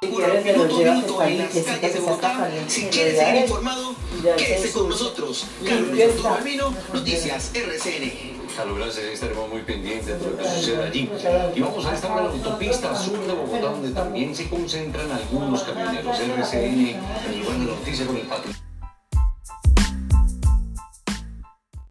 quieres que. Si quieres seguir informado, quédese con nosotros. Carlos Alberto Noticias RCN. Claro, gracias. Estaremos muy pendientes de lo que suceda allí. Y vamos a estar en la autopista sur de Bogotá, donde también se concentran algunos camioneros. RCN, el lugar de noticia con el patrón.